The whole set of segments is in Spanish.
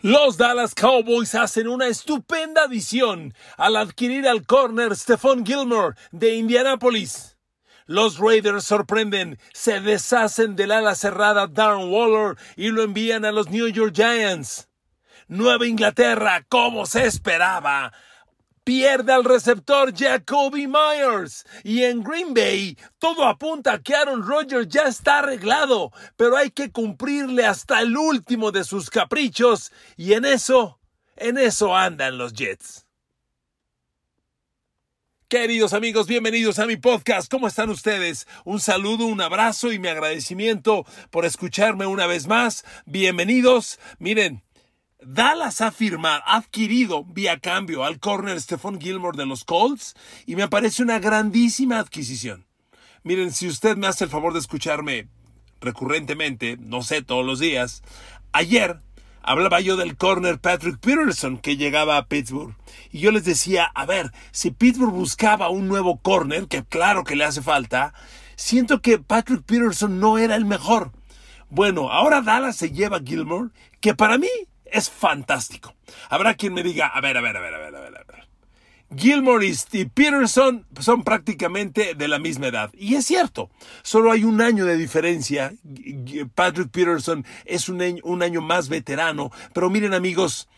Los Dallas Cowboys hacen una estupenda adición al adquirir al corner Stephon Gilmore de Indianapolis. Los Raiders sorprenden, se deshacen del ala cerrada Darren Waller y lo envían a los New York Giants. Nueva Inglaterra, como se esperaba, pierde al receptor Jacoby Myers. Y en Green Bay, todo apunta a que Aaron Rodgers ya está arreglado, pero hay que cumplirle hasta el último de sus caprichos. Y en eso, en eso andan los Jets. Queridos amigos, bienvenidos a mi podcast. ¿Cómo están ustedes? Un saludo, un abrazo y mi agradecimiento por escucharme una vez más. Bienvenidos. Miren, Dallas ha firmado, ha adquirido vía cambio al corner Stephon Gilmore de los Colts y me parece una grandísima adquisición. Miren, si usted me hace el favor de escucharme recurrentemente, no sé, todos los días, ayer hablaba yo del corner Patrick Peterson que llegaba a Pittsburgh y yo les decía, a ver, si Pittsburgh buscaba un nuevo corner, que claro que le hace falta, siento que Patrick Peterson no era el mejor. Bueno, ahora Dallas se lleva Gilmore, que para mí es fantástico. Habrá quien me diga, a ver, a ver, a ver, a ver, a ver, a ver. Gilmore y Peterson son prácticamente de la misma edad. Y es cierto, solo hay un año de diferencia. Patrick Peterson es un año, un año más veterano. Pero miren amigos,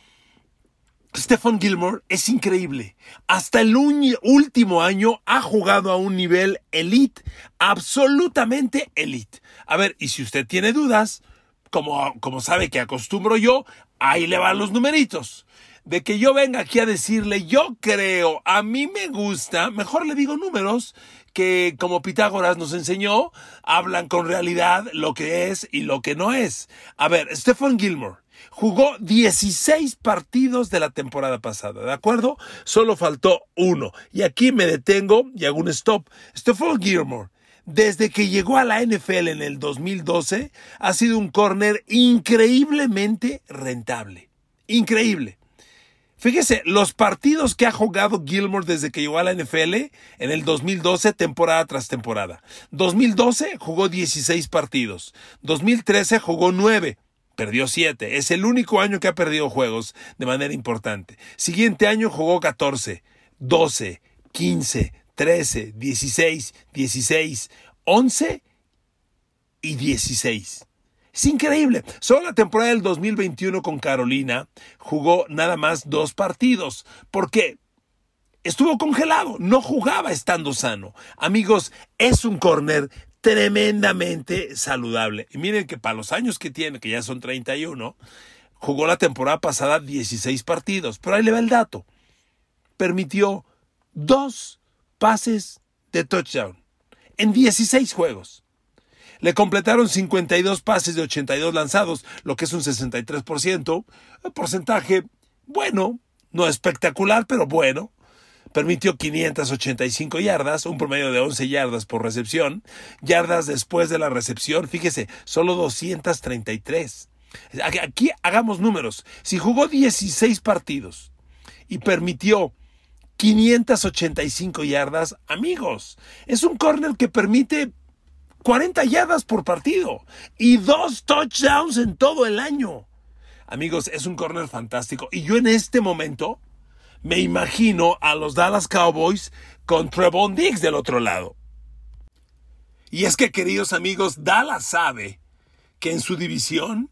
Stephen Gilmore es increíble. Hasta el último año ha jugado a un nivel elite, absolutamente elite. A ver, y si usted tiene dudas, como, como sabe que acostumbro yo, ahí le van los numeritos. De que yo venga aquí a decirle, yo creo, a mí me gusta, mejor le digo números que como Pitágoras nos enseñó, hablan con realidad lo que es y lo que no es. A ver, Stephen Gilmore jugó 16 partidos de la temporada pasada, ¿de acuerdo? Solo faltó uno. Y aquí me detengo y hago un stop. Stephen Gilmore desde que llegó a la NFL en el 2012, ha sido un corner increíblemente rentable. Increíble. Fíjese, los partidos que ha jugado Gilmore desde que llegó a la NFL en el 2012, temporada tras temporada. 2012 jugó 16 partidos. 2013 jugó 9. Perdió 7. Es el único año que ha perdido juegos de manera importante. Siguiente año jugó 14, 12, 15, 13, 16, 16, 11 y 16. Es increíble. Solo la temporada del 2021 con Carolina jugó nada más dos partidos. porque Estuvo congelado, no jugaba estando sano. Amigos, es un corner tremendamente saludable. Y miren que para los años que tiene, que ya son 31, jugó la temporada pasada 16 partidos. Pero ahí le va el dato. Permitió dos pases de touchdown en 16 juegos. Le completaron 52 pases de 82 lanzados, lo que es un 63%, un porcentaje bueno, no espectacular, pero bueno. Permitió 585 yardas, un promedio de 11 yardas por recepción. Yardas después de la recepción, fíjese, solo 233. Aquí hagamos números. Si jugó 16 partidos y permitió 585 yardas, amigos. Es un corner que permite 40 yardas por partido y dos touchdowns en todo el año. Amigos, es un corner fantástico. Y yo en este momento me imagino a los Dallas Cowboys con Trevon Diggs del otro lado. Y es que, queridos amigos, Dallas sabe que en su división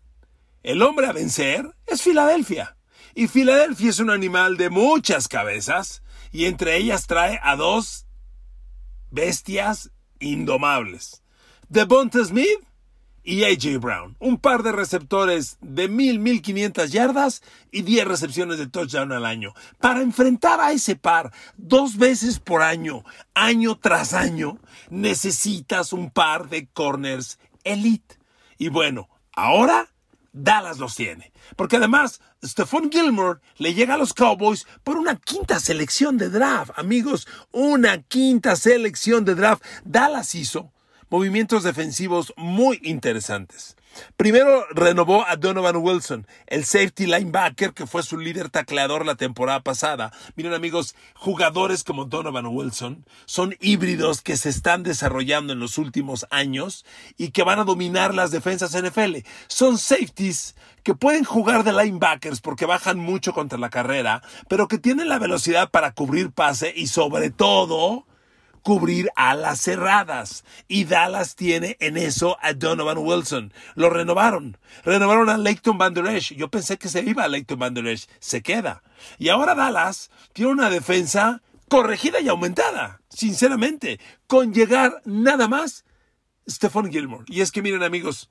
el hombre a vencer es Filadelfia. Y Filadelfia es un animal de muchas cabezas y entre ellas trae a dos bestias indomables. Devonta Smith y AJ Brown. Un par de receptores de mil, mil quinientas yardas y diez recepciones de touchdown al año. Para enfrentar a ese par dos veces por año, año tras año, necesitas un par de corners elite. Y bueno, ahora Dallas los tiene. Porque además, Stephon Gilmore le llega a los Cowboys por una quinta selección de draft. Amigos, una quinta selección de draft. Dallas hizo movimientos defensivos muy interesantes. Primero renovó a Donovan Wilson, el safety linebacker que fue su líder tacleador la temporada pasada. Miren amigos, jugadores como Donovan Wilson son híbridos que se están desarrollando en los últimos años y que van a dominar las defensas NFL. Son safeties que pueden jugar de linebackers porque bajan mucho contra la carrera, pero que tienen la velocidad para cubrir pase y sobre todo cubrir alas cerradas. Y Dallas tiene en eso a Donovan Wilson. Lo renovaron. Renovaron a Leighton Van Der Esch. Yo pensé que se iba a Leighton Van Der Esch. Se queda. Y ahora Dallas tiene una defensa corregida y aumentada. Sinceramente. Con llegar nada más Stephon Gilmore. Y es que miren amigos,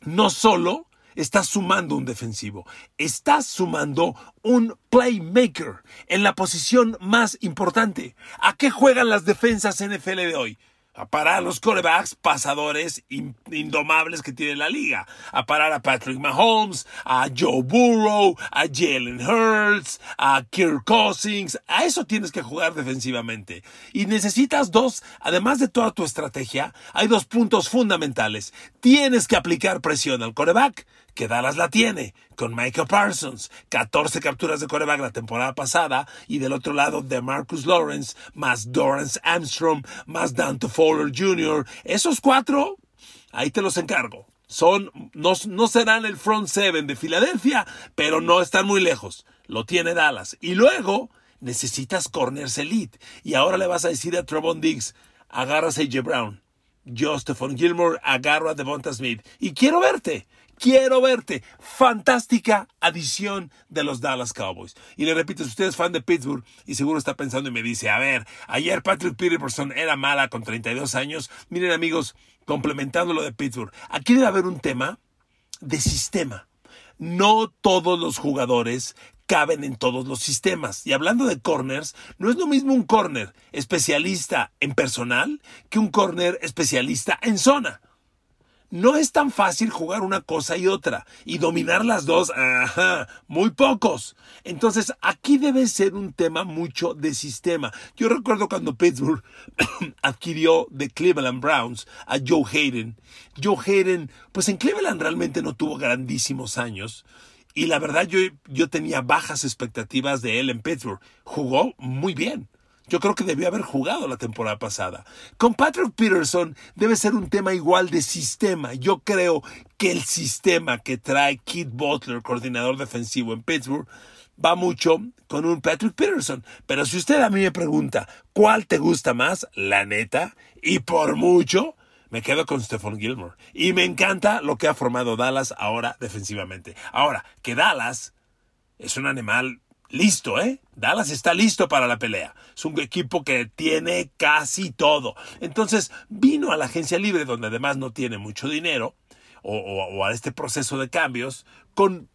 no solo estás sumando un defensivo, estás sumando un playmaker en la posición más importante. ¿A qué juegan las defensas NFL de hoy? a parar a los corebacks pasadores indomables que tiene la liga, a parar a Patrick Mahomes, a Joe Burrow, a Jalen Hurts, a Kirk Cousins, a eso tienes que jugar defensivamente. Y necesitas dos, además de toda tu estrategia, hay dos puntos fundamentales. Tienes que aplicar presión al coreback que Dallas la tiene, con Michael Parsons, 14 capturas de coreback la temporada pasada, y del otro lado de Marcus Lawrence, más Dorrance Armstrong, más Dante Fowler Jr. Esos cuatro, ahí te los encargo. Son, no, no serán el front seven de Filadelfia, pero no están muy lejos. Lo tiene Dallas. Y luego necesitas corners elite. Y ahora le vas a decir a Trevon Diggs, agarras a AJ Brown. Yo, Stephon Gilmore, agarro a Devonta Smith. Y quiero verte. Quiero verte. Fantástica adición de los Dallas Cowboys. Y le repito, si usted es fan de Pittsburgh y seguro está pensando y me dice, a ver, ayer Patrick Peterson era mala con 32 años. Miren amigos, complementando lo de Pittsburgh, aquí debe haber un tema de sistema. No todos los jugadores caben en todos los sistemas. Y hablando de corners, no es lo mismo un corner especialista en personal que un corner especialista en zona no es tan fácil jugar una cosa y otra y dominar las dos, ajá, muy pocos. Entonces aquí debe ser un tema mucho de sistema. Yo recuerdo cuando Pittsburgh adquirió de Cleveland Browns a Joe Hayden. Joe Hayden, pues en Cleveland realmente no tuvo grandísimos años. Y la verdad yo, yo tenía bajas expectativas de él en Pittsburgh. Jugó muy bien. Yo creo que debió haber jugado la temporada pasada. Con Patrick Peterson debe ser un tema igual de sistema. Yo creo que el sistema que trae Keith Butler, coordinador defensivo en Pittsburgh, va mucho con un Patrick Peterson. Pero si usted a mí me pregunta, ¿cuál te gusta más? La neta, y por mucho, me quedo con Stephon Gilmore. Y me encanta lo que ha formado Dallas ahora defensivamente. Ahora, que Dallas es un animal listo, ¿eh? Dallas está listo para la pelea. Es un equipo que tiene casi todo. Entonces vino a la agencia libre, donde además no tiene mucho dinero, o, a este proceso de cambios, con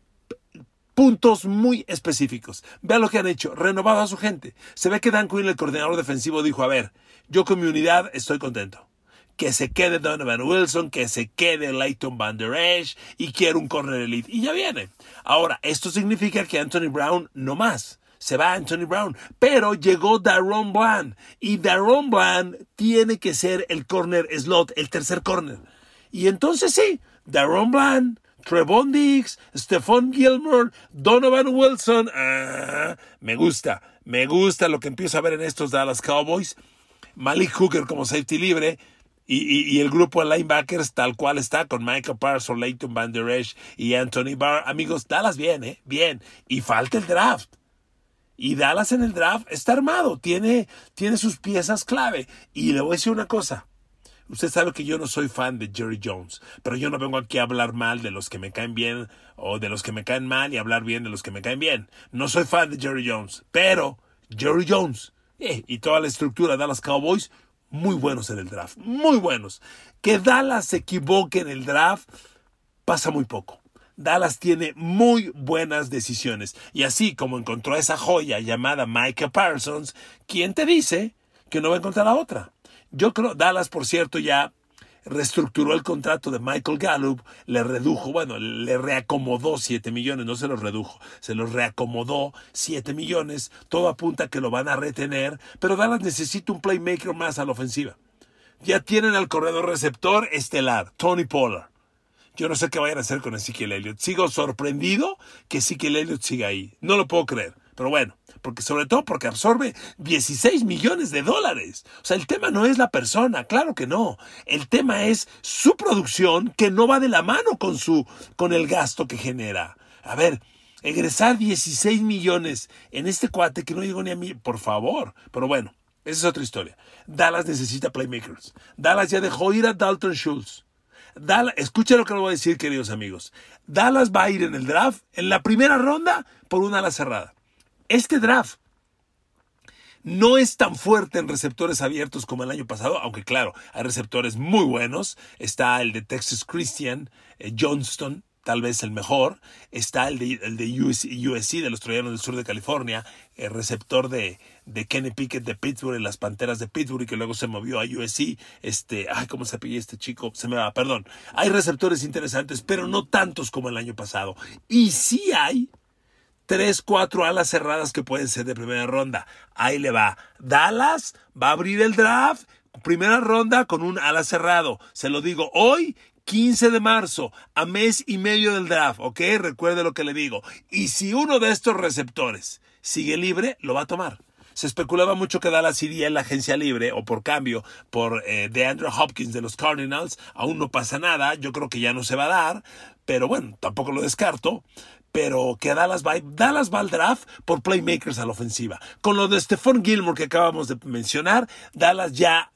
puntos muy específicos. Vean lo que han hecho, renovado a su gente. Se ve que Dan Quinn, el coordinador defensivo, dijo, a ver, yo con mi unidad estoy contento que se quede Donovan Wilson, que se quede Leighton Van Der Esch y quiere un corner elite. Y ya viene. Ahora, esto significa que Anthony Brown no más. Se va Anthony Brown. Pero llegó Daron Bland. Y Daron Bland tiene que ser el corner slot, el tercer corner. Y entonces sí, Daron Bland, Trevon Diggs, Stephon Gilmore, Donovan Wilson. Ah, me gusta. Me gusta lo que empiezo a ver en estos Dallas Cowboys. Malik Hooker como safety libre. Y, el grupo de linebackers tal cual está con Michael Parsons, Leighton Van Der Esch y Anthony Barr. Amigos, Dallas bien, ¿eh? Bien. Y falta el draft. Y Dallas en el draft está armado, tiene, tiene sus piezas clave. Y le voy a decir una cosa. Usted sabe que yo no soy fan de Jerry Jones, pero yo no vengo aquí a hablar mal de los que me caen bien o de los que me caen mal y hablar bien de los que me caen bien. No soy fan de Jerry Jones, pero Jerry Jones eh, y toda la estructura de Dallas Cowboys muy buenos en el draft, muy buenos. Que Dallas se equivoque en el draft pasa muy poco. Dallas tiene muy buenas decisiones. Y así como encontró esa joya llamada Micah Parsons, ¿quién te dice que no va a encontrar a otra? Yo creo, Dallas, por cierto, ya reestructuró el contrato de Michael Gallup, le redujo, bueno, le reacomodó 7 millones, no se los redujo, se los reacomodó 7 millones, todo apunta a que lo van a retener, pero Dallas necesita un playmaker más a la ofensiva. Ya tienen al corredor receptor estelar, Tony Pollard. Yo no sé qué vayan a hacer con Ezekiel Elliott. Sigo sorprendido que Ezekiel Elliott siga ahí. No lo puedo creer. Pero bueno, porque sobre todo porque absorbe 16 millones de dólares. O sea, el tema no es la persona, claro que no. El tema es su producción que no va de la mano con su con el gasto que genera. A ver, egresar 16 millones en este cuate que no llegó ni a mí, por favor. Pero bueno, esa es otra historia. Dallas necesita playmakers. Dallas ya dejó ir a Dalton Schultz. Dallas, escucha lo que le voy a decir, queridos amigos. Dallas va a ir en el draft en la primera ronda por una ala cerrada. Este draft no es tan fuerte en receptores abiertos como el año pasado, aunque claro, hay receptores muy buenos. Está el de Texas Christian, eh, Johnston, tal vez el mejor. Está el de, de USC, de los Troyanos del Sur de California, el receptor de, Kenny Pickett de Pittsburgh, las Panteras de Pittsburgh, que luego se movió a USC. Este, ay, ¿cómo se apellía este chico? Se me va, perdón. Hay receptores interesantes, pero no tantos como el año pasado. Y sí hay tres, cuatro alas cerradas que pueden ser de primera ronda. Ahí le va. Dallas va a abrir el draft. Primera ronda con un ala cerrado. Se lo digo hoy 15 de marzo, a mes y medio del draft, ¿ok? Recuerde lo que le digo. Y si uno de estos receptores sigue libre, lo va a tomar. Se especulaba mucho que Dallas iría en la agencia libre o por cambio por eh, DeAndre Hopkins de los Cardinals. Aún no pasa nada, yo creo que ya no se va a dar, pero bueno, tampoco lo descarto pero que Dallas va, Dallas va al draft por playmakers a la ofensiva. Con lo de Stephon Gilmore que acabamos de mencionar, Dallas ya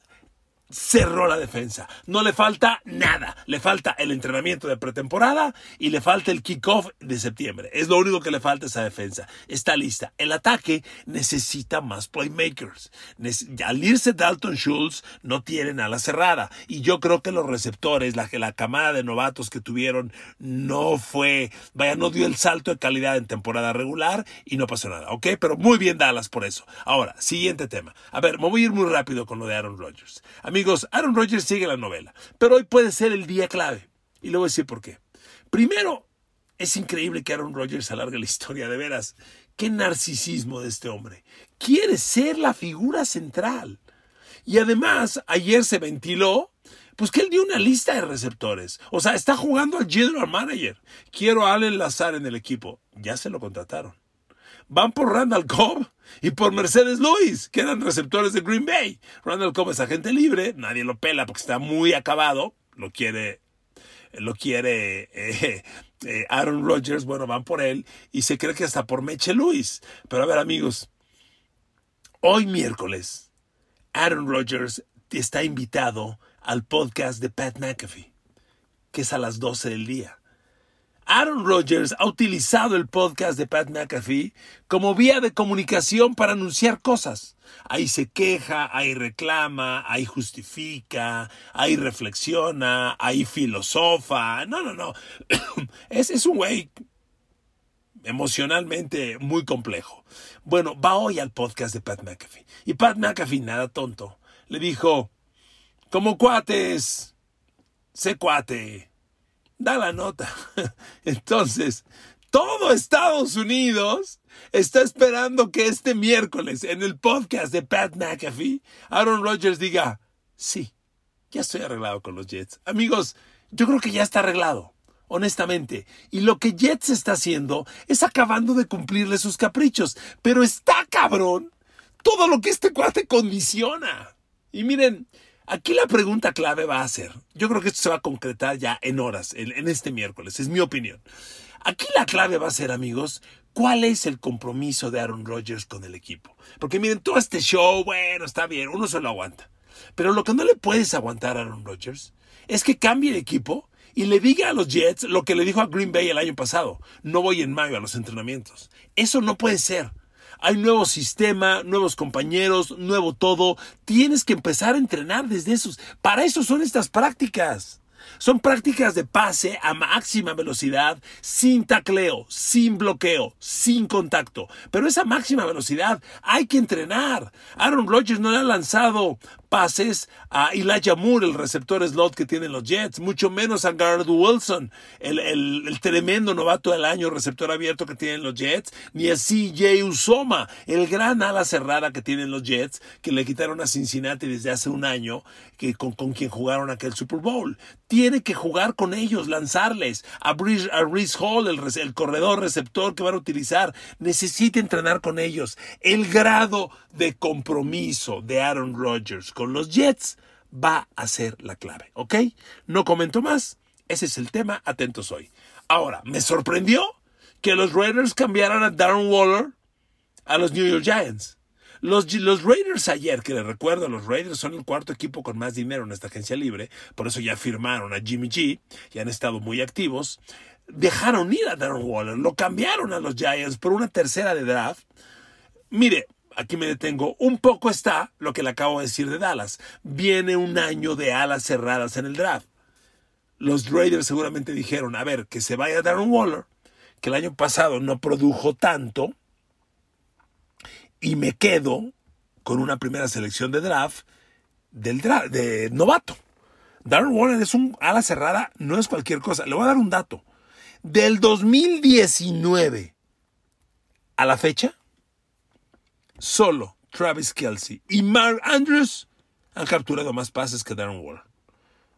cerró la defensa. No le falta nada. Le falta el entrenamiento de pretemporada y le falta el kickoff de septiembre. Es lo único que le falta a esa defensa. Está lista. El ataque necesita más playmakers. Al irse Dalton Schultz no tienen ala cerrada. Y yo creo que los receptores, la, la camada de novatos que tuvieron, no fue, vaya, no dio el salto de calidad en temporada regular y no pasó nada. ¿Ok? Pero muy bien Dallas por eso. Ahora, siguiente tema. A ver, me voy a ir muy rápido con lo de Aaron Rodgers. A Amigos, Aaron Rodgers sigue la novela, pero hoy puede ser el día clave. Y le voy a decir por qué. Primero, es increíble que Aaron Rodgers alargue la historia, de veras. Qué narcisismo de este hombre. Quiere ser la figura central. Y además, ayer se ventiló pues que él dio una lista de receptores. O sea, está jugando al general manager. Quiero a Allen Lazar en el equipo. Ya se lo contrataron van por Randall Cobb y por Mercedes Lewis, que eran receptores de Green Bay. Randall Cobb es agente libre, nadie lo pela porque está muy acabado, lo quiere, lo quiere eh, eh, Aaron Rodgers, bueno, van por él y se cree que hasta por Meche Lewis. Pero a ver, amigos, hoy miércoles, Aaron Rodgers está invitado al podcast de Pat McAfee, que es a las 12 del día. Aaron Rodgers ha utilizado el podcast de Pat McAfee como vía de comunicación para anunciar cosas. Ahí se queja, ahí reclama, ahí justifica, ahí reflexiona, ahí filosofa. No, no, no. es, es un güey emocionalmente muy complejo. Bueno, va hoy al podcast de Pat McAfee. Y Pat McAfee, nada tonto, le dijo, como cuates, sé cuate da la nota. Entonces, todo Estados Unidos está esperando que este miércoles en el podcast de Pat McAfee, Aaron Rodgers diga, sí, ya estoy arreglado con los Jets. Amigos, yo creo que ya está arreglado, honestamente. Y lo que Jets está haciendo es acabando de cumplirle sus caprichos. Pero está cabrón todo lo que este cuate condiciona. Y miren, Aquí la pregunta clave va a ser, yo creo que esto se va a concretar ya en horas, en, este miércoles, es mi opinión. Aquí la clave va a ser, amigos, ¿cuál es el compromiso de Aaron Rodgers con el equipo? Porque miren, todo este show, bueno, está bien, uno se lo aguanta. Pero lo que no le puedes aguantar a Aaron Rodgers es que cambie el equipo y le diga a los Jets lo que le dijo a Green Bay el año pasado. No voy en mayo a los entrenamientos. Eso no puede ser. Hay nuevo sistema, nuevos compañeros, nuevo todo. Tienes que empezar a entrenar desde esos. Para eso son estas prácticas. Son prácticas de pase a máxima velocidad, sin tacleo, sin bloqueo, sin contacto. Pero esa máxima velocidad hay que entrenar. Aaron Rodgers no le ha lanzado pases a Elijah Moore, el receptor slot que tienen los Jets, mucho menos a Garrett Wilson, el, el, tremendo novato del año receptor abierto que tienen los Jets, ni a CJ Usoma, el gran ala cerrada que tienen los Jets, que le quitaron a Cincinnati desde hace un año, que con, con quien jugaron aquel Super Bowl. Tiene que jugar con ellos, lanzarles a, Brice, a Hall, el, el corredor receptor que van a utilizar. Necesita entrenar con ellos. El grado de compromiso de Aaron Rodgers con los Jets va a ser la clave, ¿ok? No comento más, ese es el tema, atentos hoy. Ahora, me sorprendió que los Raiders cambiaran a Darren Waller a los New York Giants. Los, los, Raiders ayer, que les recuerdo, los Raiders son el cuarto equipo con más dinero en esta agencia libre, por eso ya firmaron a Jimmy G y han estado muy activos. Dejaron ir a Darren Waller, lo cambiaron a los Giants por una tercera de draft. Mire, aquí me detengo. Un poco está lo que le acabo de decir de Dallas. Viene un año de alas cerradas en el draft. Los Raiders seguramente dijeron, a ver, que se vaya Darren Waller, que el año pasado no produjo tanto, y me quedo con una primera selección de draft del de novato. Darren Waller es un ala cerrada, no es cualquier cosa. Le voy a dar un dato. Del 2019 a la fecha, solo Travis Kelsey y Mark Andrews han capturado más pases que Darren Waller.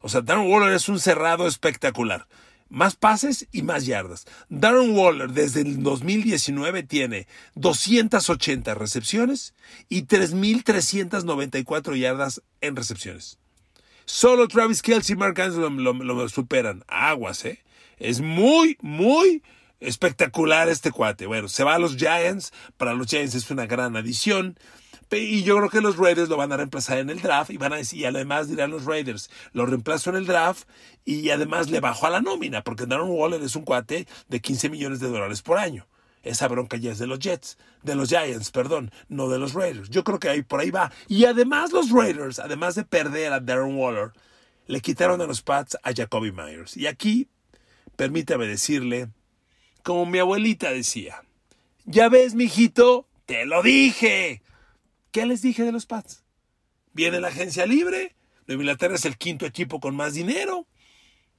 O sea, Darren Waller es un cerrado espectacular. Más pases y más yardas. Darren Waller desde el 2019 tiene 280 recepciones y 3.394 yardas en recepciones. Solo Travis Kelsey y Mark Andrews lo, lo superan. Aguas, ¿eh? Es muy, muy espectacular este cuate. Bueno, se va a los Giants. Para los Giants es una gran adición. Y yo creo que los Raiders lo van a reemplazar en el draft y van a decir, y además dirán los Raiders, lo reemplazo en el draft y además le bajo a la nómina, porque Darren Waller es un cuate de 15 millones de dólares por año. Esa bronca ya es de los Jets, de los Giants, perdón, no de los Raiders. Yo creo que ahí por ahí va. Y además los Raiders, además de perder a Darren Waller, le quitaron a los Pats a Jacoby Myers. Y aquí, permítame decirle, como mi abuelita decía. Ya ves, mijito, te lo dije. ¿Qué les dije de los Pats? Viene la agencia libre, Nueva Inglaterra es el quinto equipo con más dinero.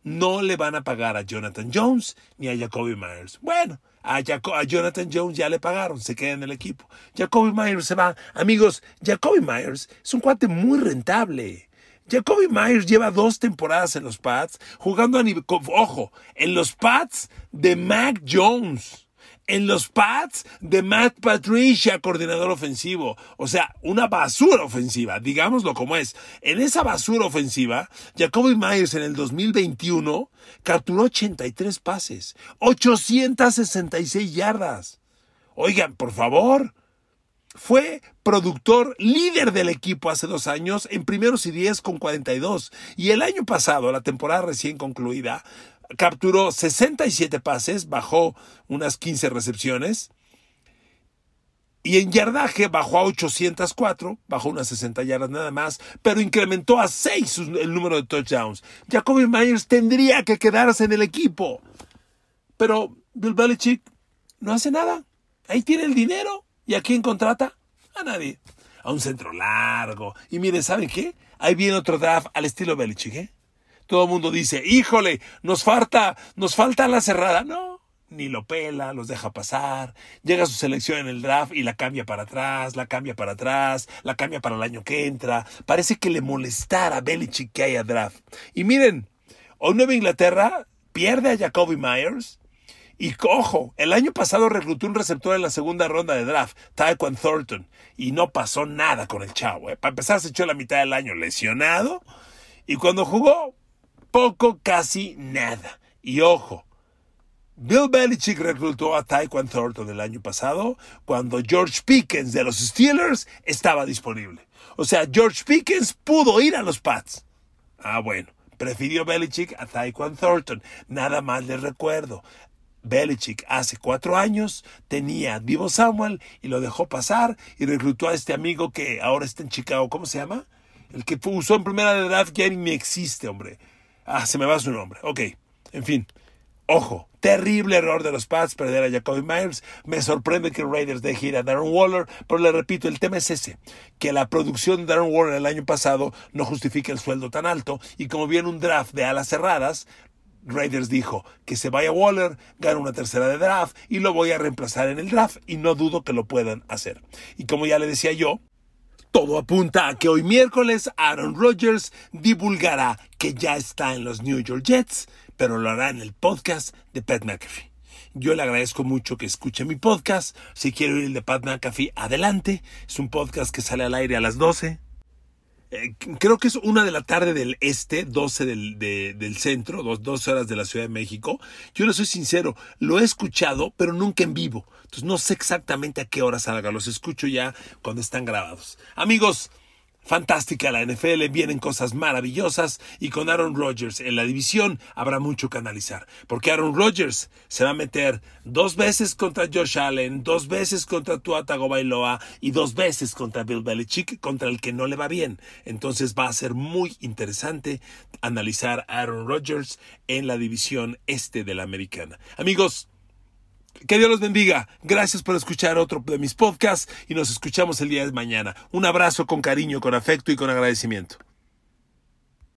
No le van a pagar a Jonathan Jones ni a Jacoby Myers. Bueno, a, a, Jonathan Jones ya le pagaron, se queda en el equipo. Jacoby Myers se va. Amigos, Jacoby Myers es un cuate muy rentable. Jacoby Myers lleva dos temporadas en los Pats, jugando a nivel, ojo, en los Pats de Mac Jones, en los Pats de Matt Patricia, coordinador ofensivo. O sea, una basura ofensiva, digámoslo como es. En esa basura ofensiva, Jacoby Myers en el 2021 capturó 83 pases, 866 yardas. Oigan, por favor, fue productor líder del equipo hace dos años en primeros y diez con 42. Y el año pasado, la temporada recién concluida, capturó 67 pases, bajó unas 15 recepciones. Y en yardaje bajó a 804, bajó unas 60 yardas nada más, pero incrementó a 6 el número de touchdowns. Jacoby Myers tendría que quedarse en el equipo. Pero Bill Belichick no hace nada. Ahí tiene el dinero. ¿Y a quién contrata? A nadie. A un centro largo. Y mire, ¿saben qué? Ahí viene otro draft al estilo Belichick, ¿eh? Todo el mundo dice, híjole, nos falta, nos falta la cerrada. No, ni lo pela, los deja pasar. Llega su selección en el draft y la cambia para atrás, la cambia para atrás, la cambia para el año que entra. Parece que le molestara a Belichick que haya draft. Y miren, hoy Nueva Inglaterra pierde a Jacoby Myers y cojo, el año pasado reclutó un receptor en la segunda ronda de draft, Taekwon Thornton, y no pasó nada con el chavo. ¿eh? Para empezar, se echó la mitad del año lesionado, y cuando jugó, poco, casi nada. Y ojo, Bill Belichick reclutó a Taekwon Thornton el año pasado cuando George Pickens de los Steelers estaba disponible. O sea, George Pickens pudo ir a los Pats. Ah, bueno. Prefirió Belichick a Taekwon Thornton. Nada más les recuerdo. Belichick hace cuatro años tenía vivo Samuel y lo dejó pasar y reclutó a este amigo que ahora está en Chicago. ¿Cómo se llama? El que usó en primera de edad que ni existe, hombre. Ah, se me va su nombre. Ok, en fin. Ojo, terrible error de los Pats perder a Jacoby Myers. Me sorprende que Raiders deje ir a Darren Waller, pero le repito, el tema es ese, que la producción de Darren Waller el año pasado no justifica el sueldo tan alto y como viene un draft de alas cerradas, Raiders dijo que se vaya Waller, gana una tercera de draft y lo voy a reemplazar en el draft y no dudo que lo puedan hacer. Y como ya le decía yo, todo apunta a que hoy miércoles Aaron Rodgers divulgará que ya está en los New York Jets, pero lo hará en el podcast de Pat McAfee. Yo le agradezco mucho que escuche mi podcast. Si quiere oír el de Pat McAfee, adelante. Es un podcast que sale al aire a las 12 eh, creo que es una de la tarde del este, 12 del, del centro, dos, dos, horas de la Ciudad de México. Yo le soy sincero, lo he escuchado, pero nunca en vivo. Entonces no sé exactamente a qué hora salga, los escucho ya cuando están grabados. Amigos, Fantástica la NFL, vienen cosas maravillosas y con Aaron Rodgers en la división habrá mucho que analizar. Porque Aaron Rodgers se va a meter dos veces contra Josh Allen, dos veces contra Tua Tagovailoa y dos veces contra Bill Belichick, contra el que no le va bien. Entonces va a ser muy interesante analizar a Aaron Rodgers en la división este de la americana. Amigos, que Dios los bendiga. Gracias por escuchar otro de mis podcasts y nos escuchamos el día de mañana. Un abrazo con cariño, con afecto y con agradecimiento.